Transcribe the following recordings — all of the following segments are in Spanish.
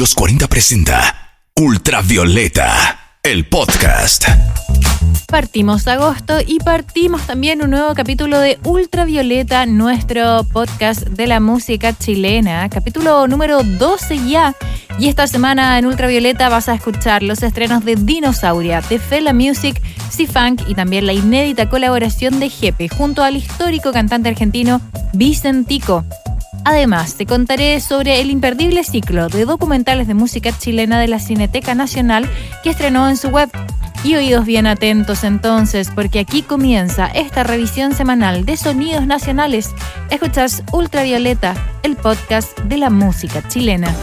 los 40 presenta Ultravioleta, el podcast. Partimos agosto y partimos también un nuevo capítulo de Ultravioleta, nuestro podcast de la música chilena, capítulo número 12 ya. Y esta semana en Ultravioleta vas a escuchar los estrenos de Dinosauria, de Fela Music, C-Funk y también la inédita colaboración de Jepe junto al histórico cantante argentino Vicentico. Además, te contaré sobre el imperdible ciclo de documentales de música chilena de la Cineteca Nacional que estrenó en su web. Y oídos bien atentos entonces, porque aquí comienza esta revisión semanal de sonidos nacionales. Escuchas Ultravioleta, el podcast de la música chilena.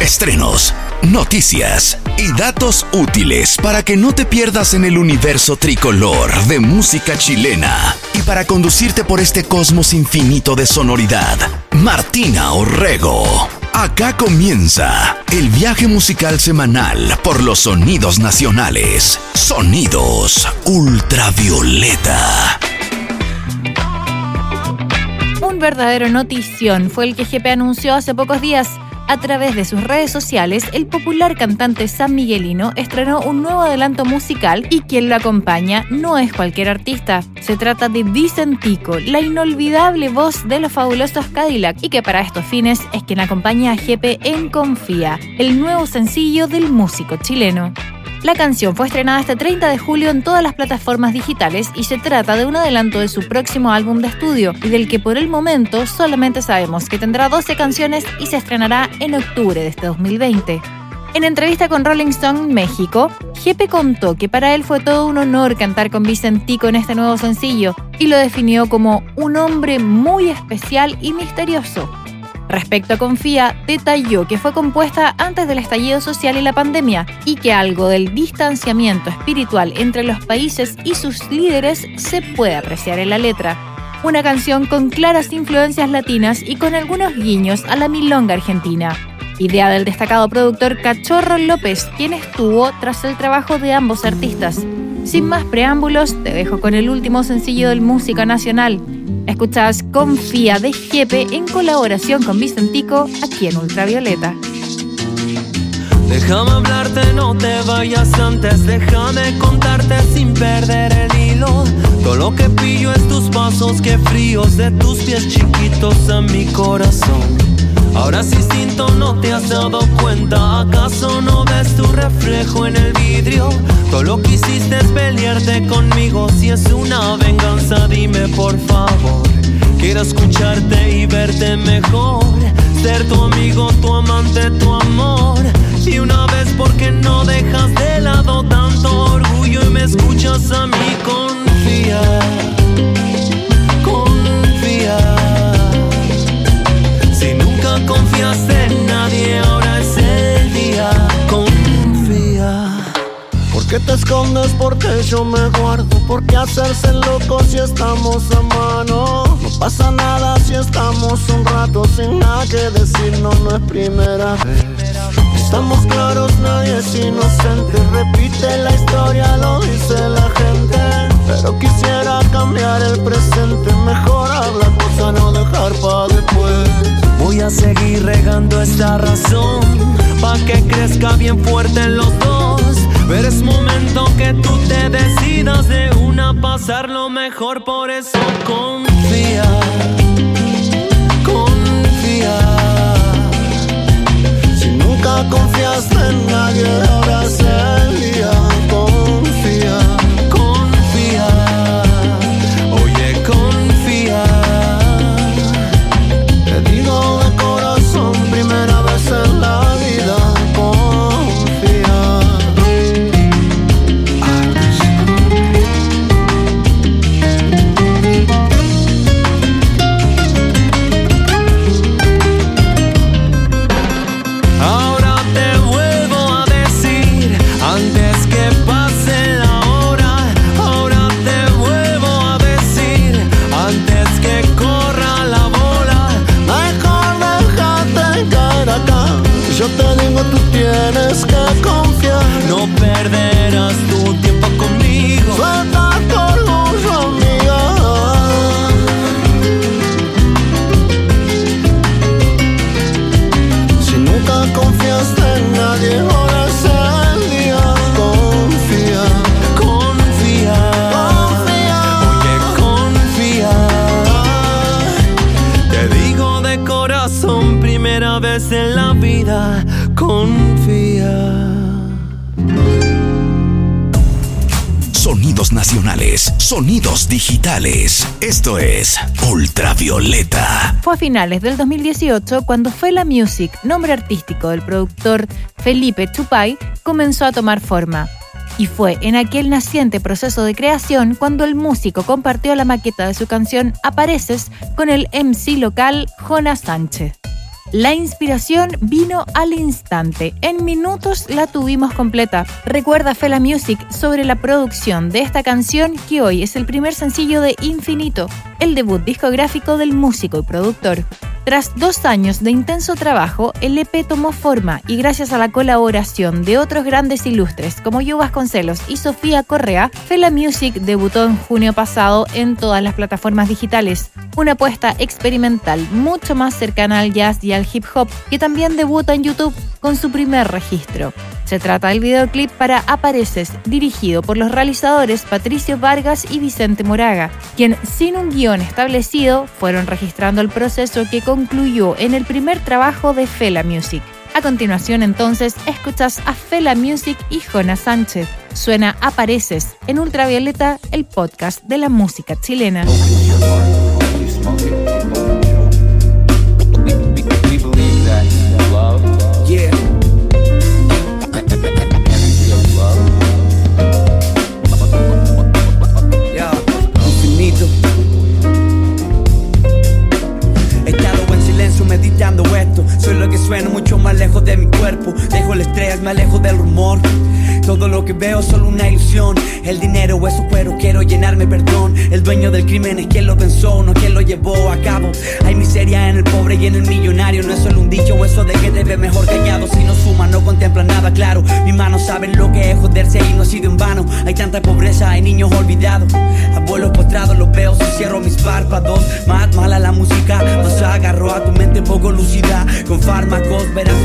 Estrenos, noticias y datos útiles para que no te pierdas en el universo tricolor de música chilena para conducirte por este cosmos infinito de sonoridad. Martina Orrego. Acá comienza el viaje musical semanal por los sonidos nacionales. Sonidos ultravioleta. Un verdadero notición fue el que GP anunció hace pocos días a través de sus redes sociales, el popular cantante San Miguelino estrenó un nuevo adelanto musical y quien lo acompaña no es cualquier artista. Se trata de Vicentico, la inolvidable voz de los fabulosos Cadillac y que para estos fines es quien acompaña a Jepe en Confía, el nuevo sencillo del músico chileno. La canción fue estrenada este 30 de julio en todas las plataformas digitales y se trata de un adelanto de su próximo álbum de estudio y del que por el momento solamente sabemos que tendrá 12 canciones y se estrenará en octubre de este 2020. En entrevista con Rolling Stone México, Jepe contó que para él fue todo un honor cantar con Vicentico en este nuevo sencillo y lo definió como un hombre muy especial y misterioso, Respecto a Confía, detalló que fue compuesta antes del estallido social y la pandemia y que algo del distanciamiento espiritual entre los países y sus líderes se puede apreciar en la letra. Una canción con claras influencias latinas y con algunos guiños a la milonga argentina. Idea del destacado productor Cachorro López, quien estuvo tras el trabajo de ambos artistas. Sin más preámbulos, te dejo con el último sencillo del Música Nacional, Escuchas Confía de Jepe en colaboración con Vicentico aquí en Ultravioleta. Déjame hablarte, no te vayas antes, déjame contarte sin perder el hilo. Todo lo que pillo es tus pasos, que fríos de tus pies chiquitos a mi corazón. Ahora sí instinto no te has dado cuenta, ¿acaso no ves tu reflejo en el vidrio? Todo lo que hiciste es pelearte conmigo, si es una venganza dime por favor. Quiero escucharte y verte mejor, ser tu amigo, tu amante, tu amor. Yo me guardo. ¿Por qué hacerse loco si estamos a mano? No pasa nada si estamos un rato sin nada que decir, no, no es primera vez. Estamos claros, nadie es inocente. Repite la historia, lo dice la gente. Pero quisiera cambiar el presente. Mejor habla cosa, no dejar para después. Voy a seguir regando esta razón, pa' que crezca bien fuerte los dos. Pero es momento que tú te decidas de una pasarlo mejor, por eso confía, confía. Si nunca confiaste en nadie, ahora es el. Vida confía. Sonidos nacionales, sonidos digitales. Esto es Ultravioleta. Fue a finales del 2018 cuando Fela Music, nombre artístico del productor Felipe Chupay, comenzó a tomar forma. Y fue en aquel naciente proceso de creación cuando el músico compartió la maqueta de su canción Apareces con el MC local Jonas Sánchez. La inspiración vino al instante. En minutos la tuvimos completa. Recuerda Fela Music sobre la producción de esta canción que hoy es el primer sencillo de Infinito, el debut discográfico del músico y productor. Tras dos años de intenso trabajo, el EP tomó forma y gracias a la colaboración de otros grandes ilustres como Yu Vasconcelos y Sofía Correa, Fela Music debutó en junio pasado en todas las plataformas digitales. Una apuesta experimental mucho más cercana al jazz y al hip hop que también debuta en YouTube con su primer registro. Se trata del videoclip para Apareces, dirigido por los realizadores Patricio Vargas y Vicente Moraga, quien sin un guion establecido fueron registrando el proceso que concluyó en el primer trabajo de Fela Music. A continuación entonces escuchas a Fela Music y Jonas Sánchez. Suena Apareces en Ultravioleta, el podcast de la música chilena. Dueño del crimen es quien lo pensó, no quien lo llevó a cabo. Hay miseria en el pobre y en el millonario. No es solo un dicho eso de que debe mejor callado. Si no suma, no contempla nada claro. Mis manos saben lo que es joderse y no ha sido en vano. Hay tanta pobreza, hay niños olvidados. Abuelos postrados, los veo si cierro mis párpados. Más mala la música, nos agarró a tu mente poco lucida. Con fármacos verás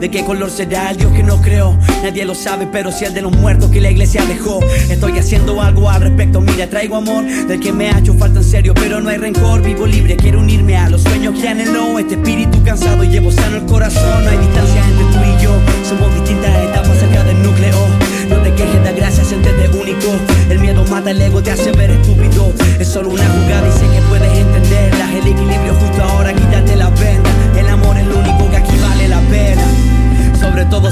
¿De qué color será el Dios que no creó? Nadie lo sabe, pero si el de los muertos que la iglesia dejó. Estoy haciendo algo al respecto, mira, traigo amor del que me ha hecho falta en serio, pero no hay rencor. Vivo libre, quiero unirme a los sueños que anhelo. Este espíritu cansado llevo sano el corazón. No hay distancia entre tú y yo, somos distintas etapas cerca del núcleo. No te quejes, da gracias, siéntete único. El miedo mata el ego, te hace ver estúpido. Es solo una jugada y sé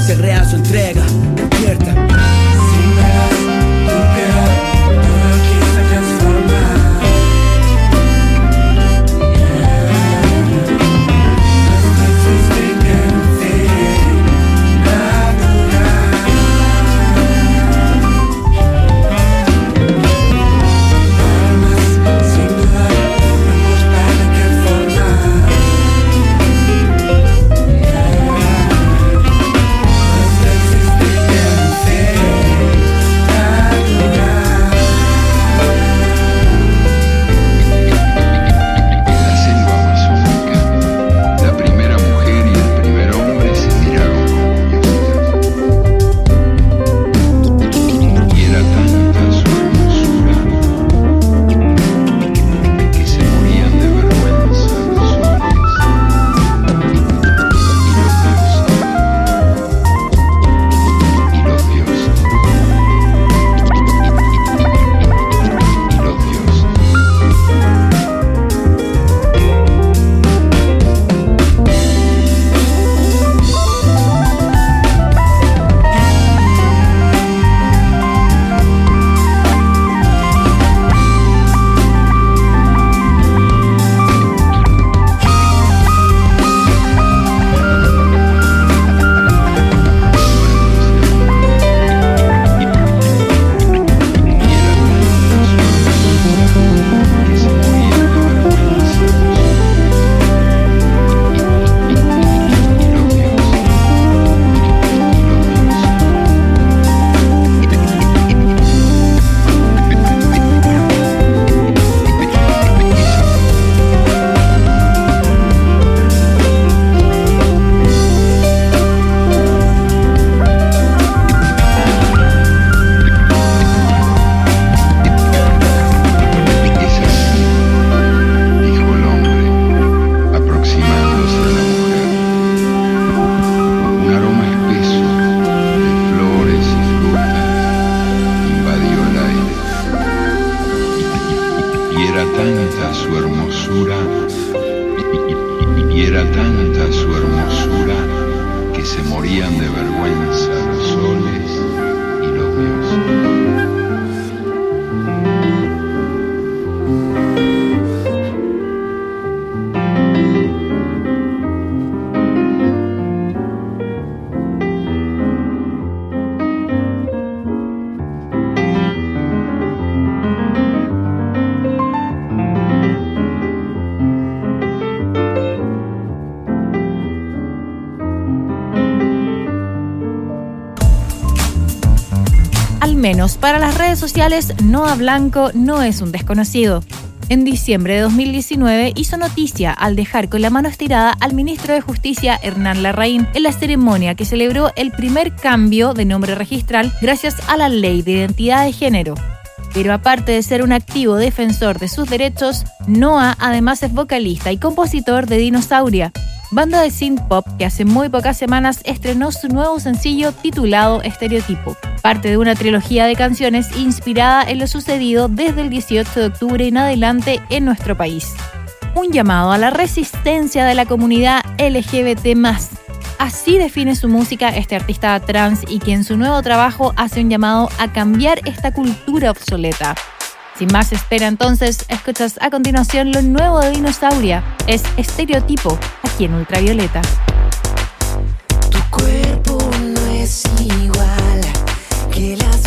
Sobre todo se menos para las redes sociales, Noah Blanco no es un desconocido. En diciembre de 2019 hizo noticia al dejar con la mano estirada al ministro de Justicia Hernán Larraín en la ceremonia que celebró el primer cambio de nombre registral gracias a la ley de identidad de género. Pero aparte de ser un activo defensor de sus derechos, Noah además es vocalista y compositor de Dinosauria, banda de synth pop que hace muy pocas semanas estrenó su nuevo sencillo titulado Estereotipo, parte de una trilogía de canciones inspirada en lo sucedido desde el 18 de octubre en adelante en nuestro país. Un llamado a la resistencia de la comunidad LGBT Así define su música este artista trans y que en su nuevo trabajo hace un llamado a cambiar esta cultura obsoleta. Sin más espera entonces, escuchas a continuación lo nuevo de Dinosauria. Es Estereotipo, aquí en Ultravioleta. Tu cuerpo no es igual que las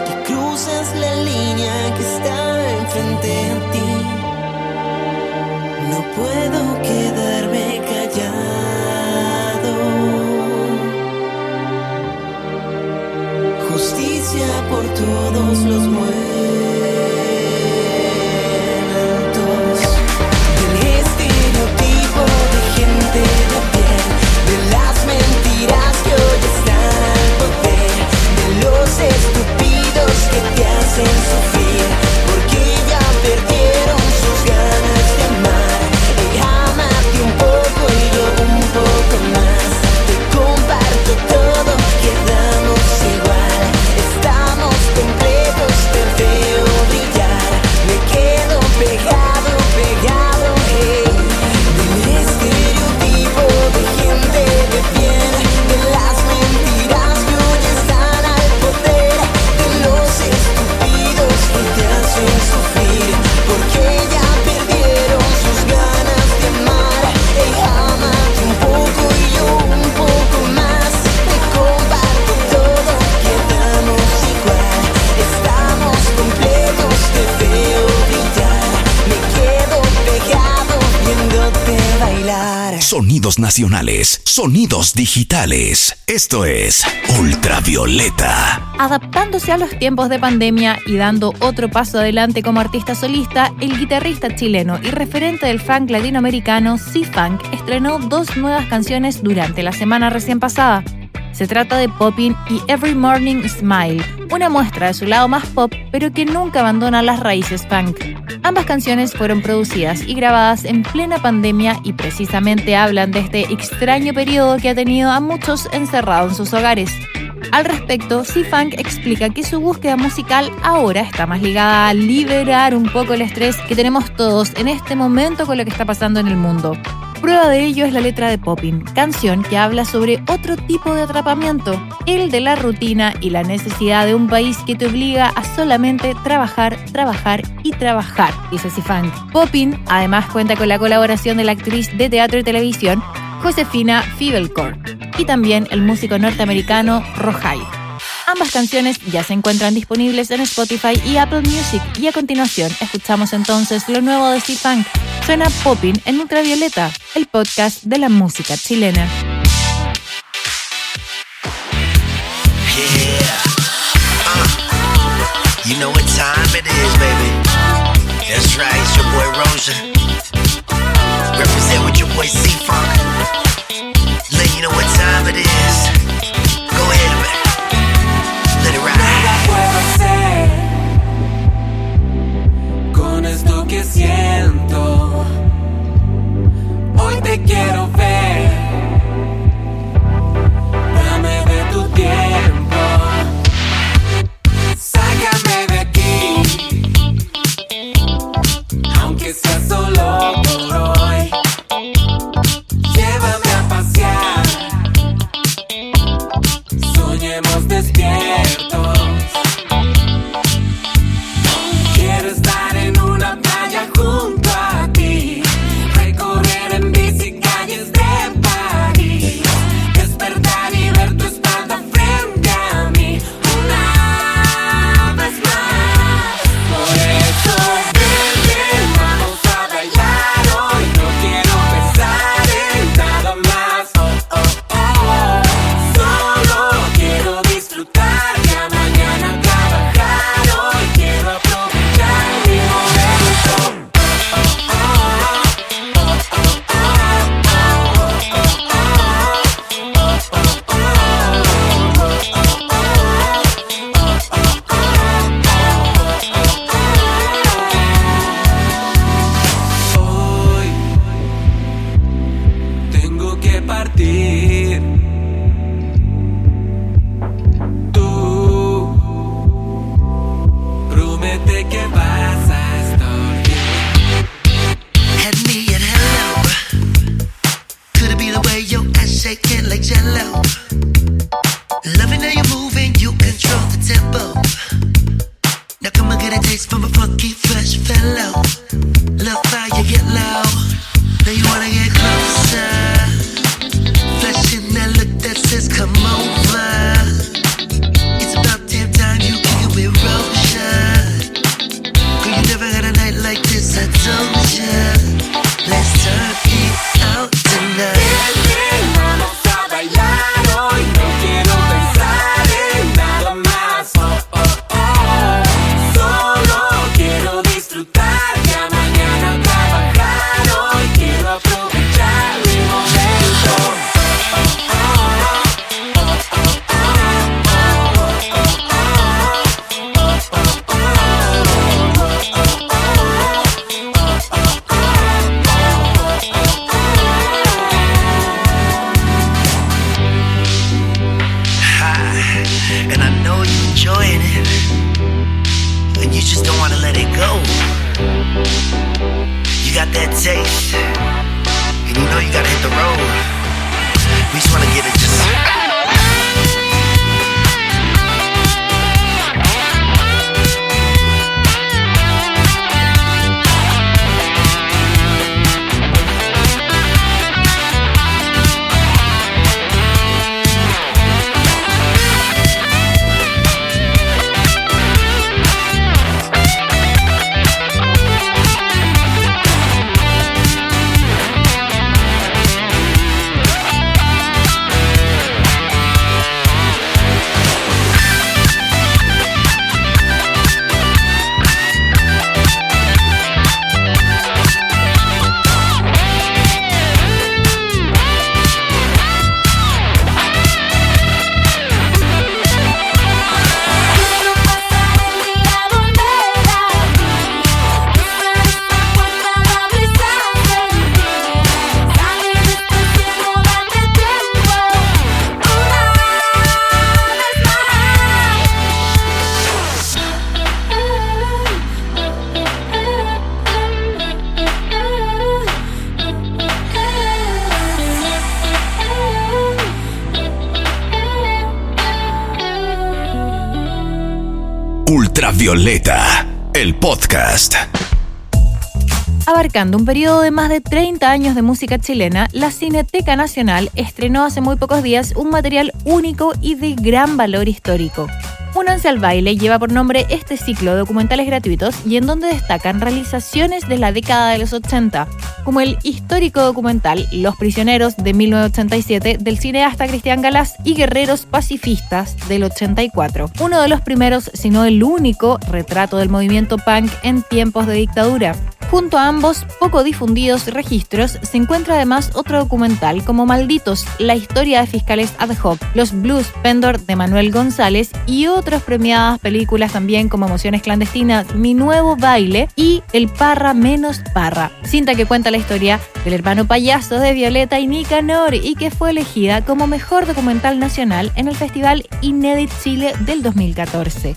que cruzas la línea que está enfrente a ti. Sonidos nacionales, sonidos digitales. Esto es Ultravioleta. Adaptándose a los tiempos de pandemia y dando otro paso adelante como artista solista, el guitarrista chileno y referente del funk latinoamericano C-Funk estrenó dos nuevas canciones durante la semana recién pasada. Se trata de Poppin y Every Morning Smile, una muestra de su lado más pop, pero que nunca abandona las raíces punk. Ambas canciones fueron producidas y grabadas en plena pandemia y precisamente hablan de este extraño periodo que ha tenido a muchos encerrados en sus hogares. Al respecto, C-Funk explica que su búsqueda musical ahora está más ligada a liberar un poco el estrés que tenemos todos en este momento con lo que está pasando en el mundo. Prueba de ello es la letra de Poppin, canción que habla sobre otro tipo de atrapamiento, el de la rutina y la necesidad de un país que te obliga a solamente trabajar, trabajar y trabajar, dice C-Funk. Poppin además cuenta con la colaboración de la actriz de teatro y televisión Josefina Fibelcourt y también el músico norteamericano Rojai. Ambas canciones ya se encuentran disponibles en Spotify y Apple Music y a continuación escuchamos entonces lo nuevo de Steve Funk. Suena Popping en Ultravioleta, el podcast de la música chilena. Represent with your boy C-Funk. to me. That taste, and you know you gotta hit the road. We just wanna get it El podcast. Abarcando un periodo de más de 30 años de música chilena, la Cineteca Nacional estrenó hace muy pocos días un material único y de gran valor histórico. Únanse al baile lleva por nombre este ciclo de documentales gratuitos y en donde destacan realizaciones de la década de los 80, como el histórico documental Los Prisioneros de 1987 del cineasta Cristian Galás y Guerreros Pacifistas del 84, uno de los primeros, si no el único, retrato del movimiento punk en tiempos de dictadura. Junto a ambos poco difundidos registros se encuentra además otro documental como Malditos, la historia de fiscales ad hoc, Los Blues Pendor de Manuel González y otras premiadas películas también como Emociones Clandestinas, Mi Nuevo Baile y El Parra Menos Parra, cinta que cuenta historia del hermano payaso de Violeta y Nicanor y que fue elegida como mejor documental nacional en el Festival Inédit Chile del 2014.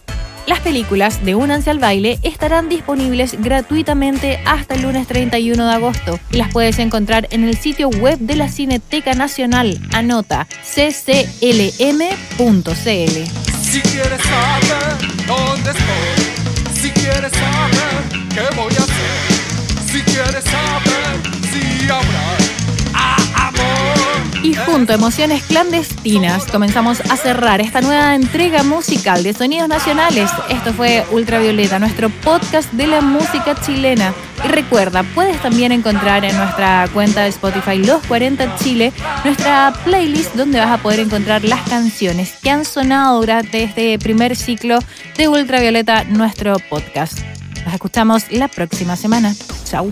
Las películas de Únanse al Baile estarán disponibles gratuitamente hasta el lunes 31 de agosto y las puedes encontrar en el sitio web de la Cineteca Nacional. Anota cclm.cl. Si quieres saber dónde estoy, si quieres saber qué voy Emociones Clandestinas comenzamos a cerrar esta nueva entrega musical de Sonidos Nacionales. Esto fue Ultravioleta, nuestro podcast de la música chilena. Y recuerda, puedes también encontrar en nuestra cuenta de Spotify Los 40 Chile nuestra playlist donde vas a poder encontrar las canciones que han sonado durante este primer ciclo de Ultravioleta, nuestro podcast. Nos escuchamos la próxima semana. Chau.